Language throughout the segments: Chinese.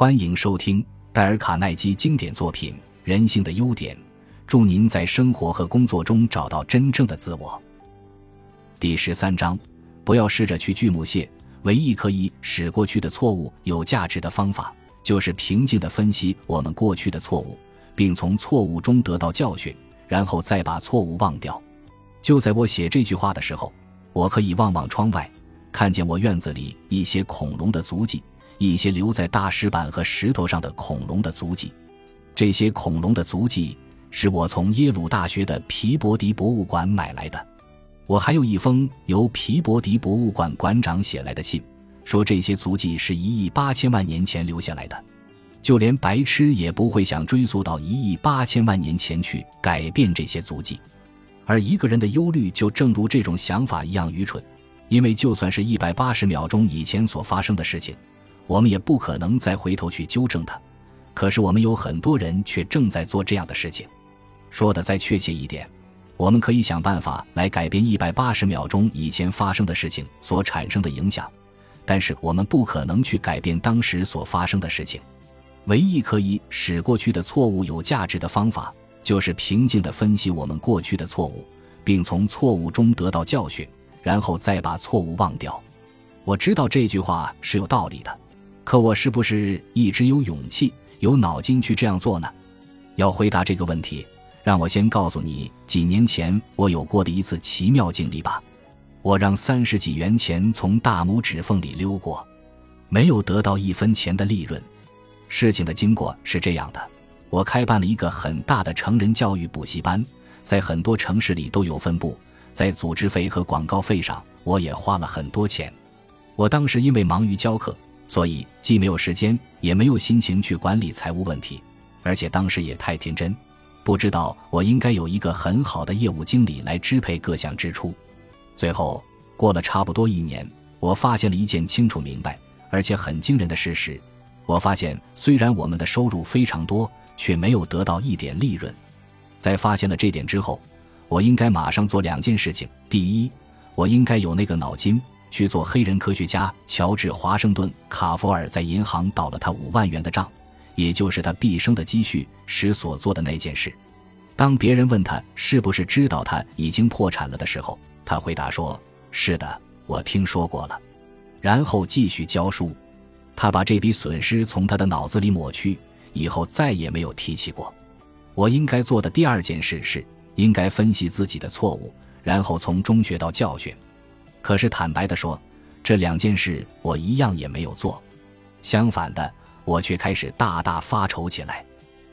欢迎收听戴尔·卡耐基经典作品《人性的优点》，祝您在生活和工作中找到真正的自我。第十三章：不要试着去锯木屑。唯一可以使过去的错误有价值的方法，就是平静地分析我们过去的错误，并从错误中得到教训，然后再把错误忘掉。就在我写这句话的时候，我可以望望窗外，看见我院子里一些恐龙的足迹。一些留在大石板和石头上的恐龙的足迹，这些恐龙的足迹是我从耶鲁大学的皮伯迪博物馆买来的。我还有一封由皮伯迪博物馆馆长写来的信，说这些足迹是一亿八千万年前留下来的。就连白痴也不会想追溯到一亿八千万年前去改变这些足迹。而一个人的忧虑就正如这种想法一样愚蠢，因为就算是一百八十秒钟以前所发生的事情。我们也不可能再回头去纠正它，可是我们有很多人却正在做这样的事情。说的再确切一点，我们可以想办法来改变一百八十秒钟以前发生的事情所产生的影响，但是我们不可能去改变当时所发生的事情。唯一可以使过去的错误有价值的方法，就是平静地分析我们过去的错误，并从错误中得到教训，然后再把错误忘掉。我知道这句话是有道理的。可我是不是一直有勇气、有脑筋去这样做呢？要回答这个问题，让我先告诉你几年前我有过的一次奇妙经历吧。我让三十几元钱从大拇指缝里溜过，没有得到一分钱的利润。事情的经过是这样的：我开办了一个很大的成人教育补习班，在很多城市里都有分部，在组织费和广告费上，我也花了很多钱。我当时因为忙于教课。所以既没有时间，也没有心情去管理财务问题，而且当时也太天真，不知道我应该有一个很好的业务经理来支配各项支出。最后过了差不多一年，我发现了一件清楚明白而且很惊人的事实：我发现虽然我们的收入非常多，却没有得到一点利润。在发现了这点之后，我应该马上做两件事情：第一，我应该有那个脑筋。去做黑人科学家乔治·华盛顿·卡佛尔在银行倒了他五万元的账，也就是他毕生的积蓄时所做的那件事。当别人问他是不是知道他已经破产了的时候，他回答说：“是的，我听说过了。”然后继续教书。他把这笔损失从他的脑子里抹去，以后再也没有提起过。我应该做的第二件事是，应该分析自己的错误，然后从中学到教训。可是坦白的说，这两件事我一样也没有做。相反的，我却开始大大发愁起来。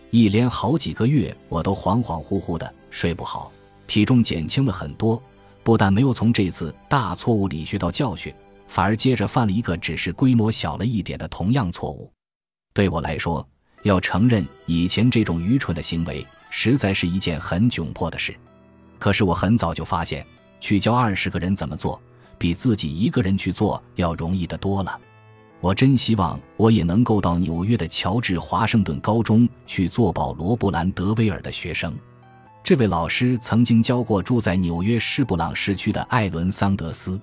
一连好几个月，我都恍恍惚惚的，睡不好，体重减轻了很多。不但没有从这次大错误里学到教训，反而接着犯了一个只是规模小了一点的同样错误。对我来说，要承认以前这种愚蠢的行为，实在是一件很窘迫的事。可是我很早就发现，去教二十个人怎么做。比自己一个人去做要容易得多了。我真希望我也能够到纽约的乔治华盛顿高中去做保罗布兰德威尔的学生。这位老师曾经教过住在纽约施布朗市区的艾伦桑德斯。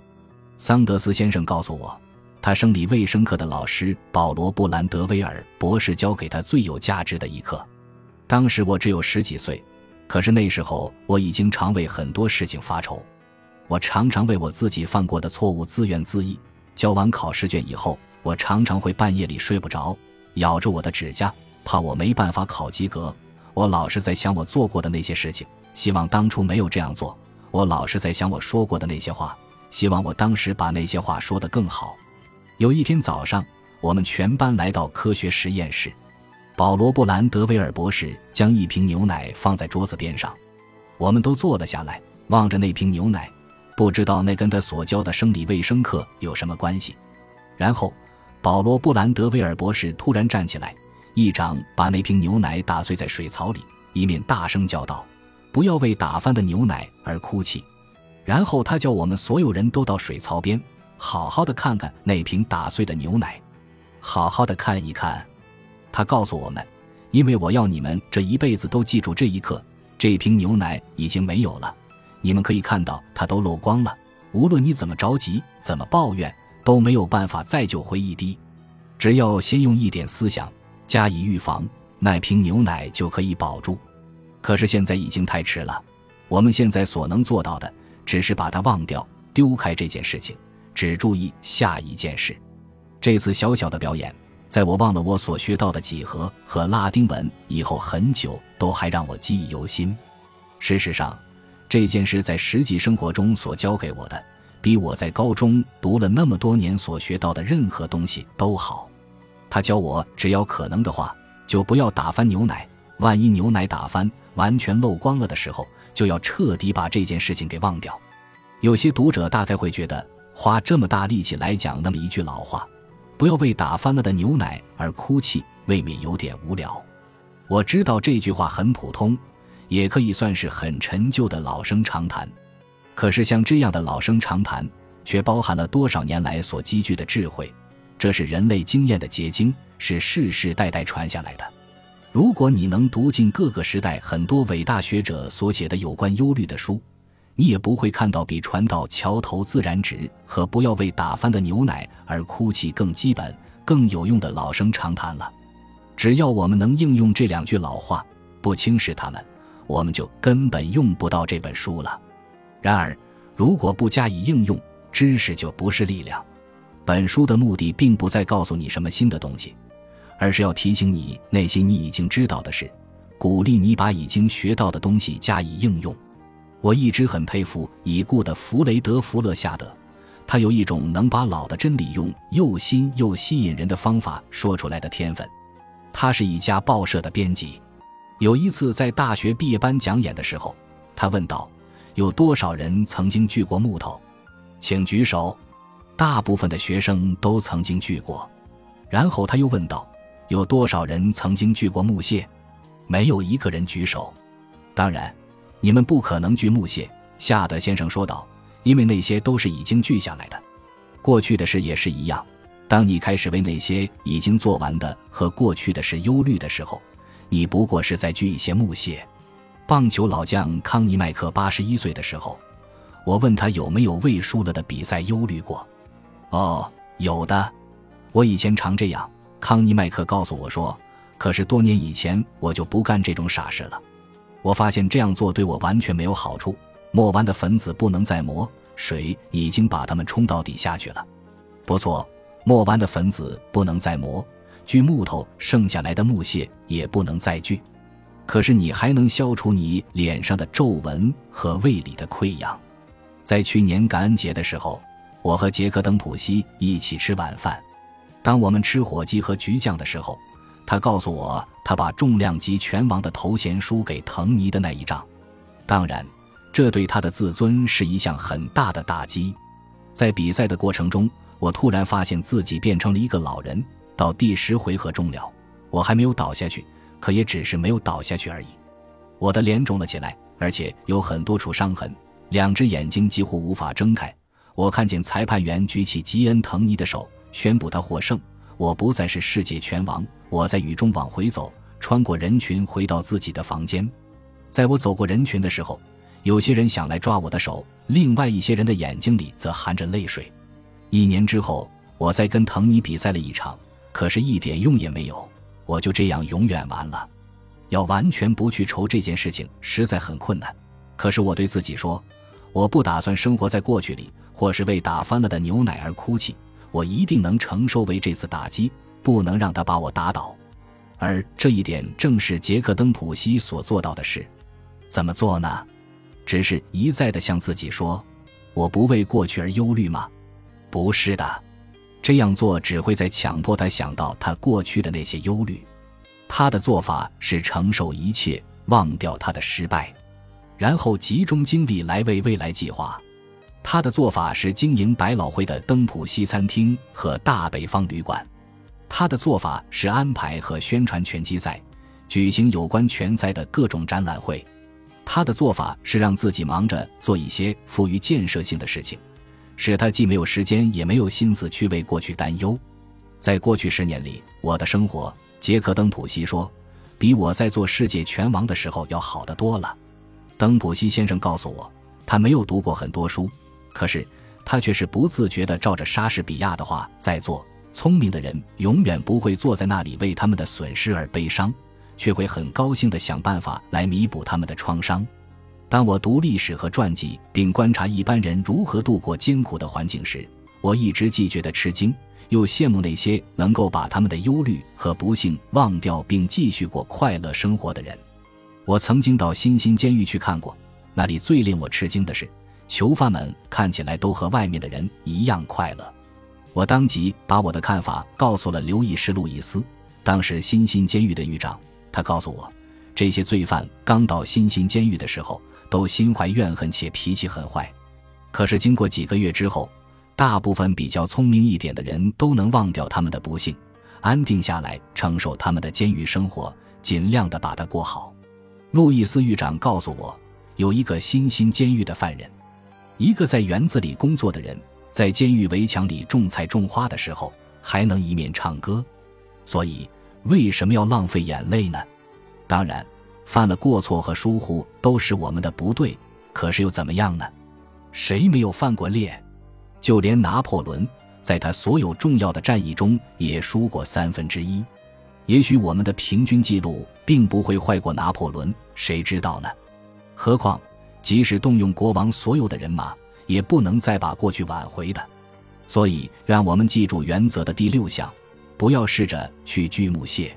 桑德斯先生告诉我，他生理卫生课的老师保罗布兰德威尔博士教给他最有价值的一课。当时我只有十几岁，可是那时候我已经常为很多事情发愁。我常常为我自己犯过的错误自怨自艾。交完考试卷以后，我常常会半夜里睡不着，咬着我的指甲，怕我没办法考及格。我老是在想我做过的那些事情，希望当初没有这样做。我老是在想我说过的那些话，希望我当时把那些话说得更好。有一天早上，我们全班来到科学实验室，保罗·布兰德威尔博士将一瓶牛奶放在桌子边上，我们都坐了下来，望着那瓶牛奶。不知道那跟他所教的生理卫生课有什么关系。然后，保罗·布兰德威尔博士突然站起来，一掌把那瓶牛奶打碎在水槽里，一面大声叫道：“不要为打翻的牛奶而哭泣。”然后他叫我们所有人都到水槽边，好好的看看那瓶打碎的牛奶，好好的看一看。他告诉我们：“因为我要你们这一辈子都记住这一刻，这瓶牛奶已经没有了。”你们可以看到，它都漏光了。无论你怎么着急，怎么抱怨，都没有办法再救回一滴。只要先用一点思想加以预防，那瓶牛奶就可以保住。可是现在已经太迟了。我们现在所能做到的，只是把它忘掉，丢开这件事情，只注意下一件事。这次小小的表演，在我忘了我所学到的几何和拉丁文以后，很久都还让我记忆犹新。事实上，这件事在实际生活中所教给我的，比我在高中读了那么多年所学到的任何东西都好。他教我，只要可能的话，就不要打翻牛奶。万一牛奶打翻，完全漏光了的时候，就要彻底把这件事情给忘掉。有些读者大概会觉得，花这么大力气来讲那么一句老话，不要为打翻了的牛奶而哭泣，未免有点无聊。我知道这句话很普通，也可以算是很陈旧的老生常谈。可是像这样的老生常谈，却包含了多少年来所积聚的智慧，这是人类经验的结晶，是世世代代传下来的。如果你能读尽各个时代很多伟大学者所写的有关忧虑的书，你也不会看到比传到桥头自然直和不要为打翻的牛奶而哭泣更基本、更有用的老生常谈了。只要我们能应用这两句老话，不轻视他们，我们就根本用不到这本书了。然而，如果不加以应用，知识就不是力量。本书的目的并不在告诉你什么新的东西。而是要提醒你那些你已经知道的事，鼓励你把已经学到的东西加以应用。我一直很佩服已故的弗雷德·弗勒夏德，他有一种能把老的真理用又新又吸引人的方法说出来的天分。他是一家报社的编辑，有一次在大学毕业班讲演的时候，他问道：“有多少人曾经锯过木头？请举手。”大部分的学生都曾经锯过。然后他又问道。有多少人曾经锯过木屑？没有一个人举手。当然，你们不可能锯木屑。”夏德先生说道，“因为那些都是已经锯下来的。过去的事也是一样。当你开始为那些已经做完的和过去的事忧虑的时候，你不过是在锯一些木屑。”棒球老将康尼麦克八十一岁的时候，我问他有没有为输了的比赛忧虑过。哦，有的。我以前常这样。康尼麦克告诉我说：“可是多年以前我就不干这种傻事了。我发现这样做对我完全没有好处。磨完的粉子不能再磨，水已经把它们冲到底下去了。不错，磨完的粉子不能再磨，锯木头剩下来的木屑也不能再锯。可是你还能消除你脸上的皱纹和胃里的溃疡。在去年感恩节的时候，我和杰克登普西一起吃晚饭。”当我们吃火鸡和橘酱的时候，他告诉我他把重量级拳王的头衔输给滕尼的那一仗。当然，这对他的自尊是一项很大的打击。在比赛的过程中，我突然发现自己变成了一个老人。到第十回合终了，我还没有倒下去，可也只是没有倒下去而已。我的脸肿了起来，而且有很多处伤痕，两只眼睛几乎无法睁开。我看见裁判员举起吉恩·滕尼的手。宣布他获胜，我不再是世界拳王。我在雨中往回走，穿过人群，回到自己的房间。在我走过人群的时候，有些人想来抓我的手，另外一些人的眼睛里则含着泪水。一年之后，我在跟滕尼比赛了一场，可是一点用也没有。我就这样永远完了。要完全不去愁这件事情，实在很困难。可是我对自己说，我不打算生活在过去里，或是为打翻了的牛奶而哭泣。我一定能承受为这次打击，不能让他把我打倒，而这一点正是杰克登普西所做到的事。怎么做呢？只是一再的向自己说：“我不为过去而忧虑吗？”不是的，这样做只会在强迫他想到他过去的那些忧虑。他的做法是承受一切，忘掉他的失败，然后集中精力来为未来计划。他的做法是经营百老汇的登浦西餐厅和大北方旅馆。他的做法是安排和宣传拳击赛，举行有关拳赛的各种展览会。他的做法是让自己忙着做一些富于建设性的事情，使他既没有时间也没有心思去为过去担忧。在过去十年里，我的生活，杰克登普西说，比我在做世界拳王的时候要好得多了。登普西先生告诉我，他没有读过很多书。可是，他却是不自觉地照着莎士比亚的话在做，聪明的人永远不会坐在那里为他们的损失而悲伤，却会很高兴地想办法来弥补他们的创伤。当我读历史和传记，并观察一般人如何度过艰苦的环境时，我一直既觉得吃惊，又羡慕那些能够把他们的忧虑和不幸忘掉并继续过快乐生活的人。我曾经到新兴监狱去看过，那里最令我吃惊的是，囚犯们看起来都和外面的人一样快乐。我当即把我的看法告诉了刘易斯·路易斯，当时新兴监狱的狱长。他告诉我，这些罪犯刚到新兴监狱的时候都心怀怨恨且脾气很坏，可是经过几个月之后，大部分比较聪明一点的人都能忘掉他们的不幸，安定下来承受他们的监狱生活，尽量的把它过好。路易斯狱长告诉我，有一个新兴监狱的犯人，一个在园子里工作的人，在监狱围墙里种菜种花的时候，还能一面唱歌。所以，为什么要浪费眼泪呢？当然，犯了过错和疏忽都是我们的不对。可是又怎么样呢？谁没有犯过烈？就连拿破仑，在他所有重要的战役中也输过三分之一。也许我们的平均记录并不会坏过拿破仑，谁知道呢？何况，即使动用国王所有的人马，也不能再把过去挽回的。所以，让我们记住原则的第六项：不要试着去锯木屑。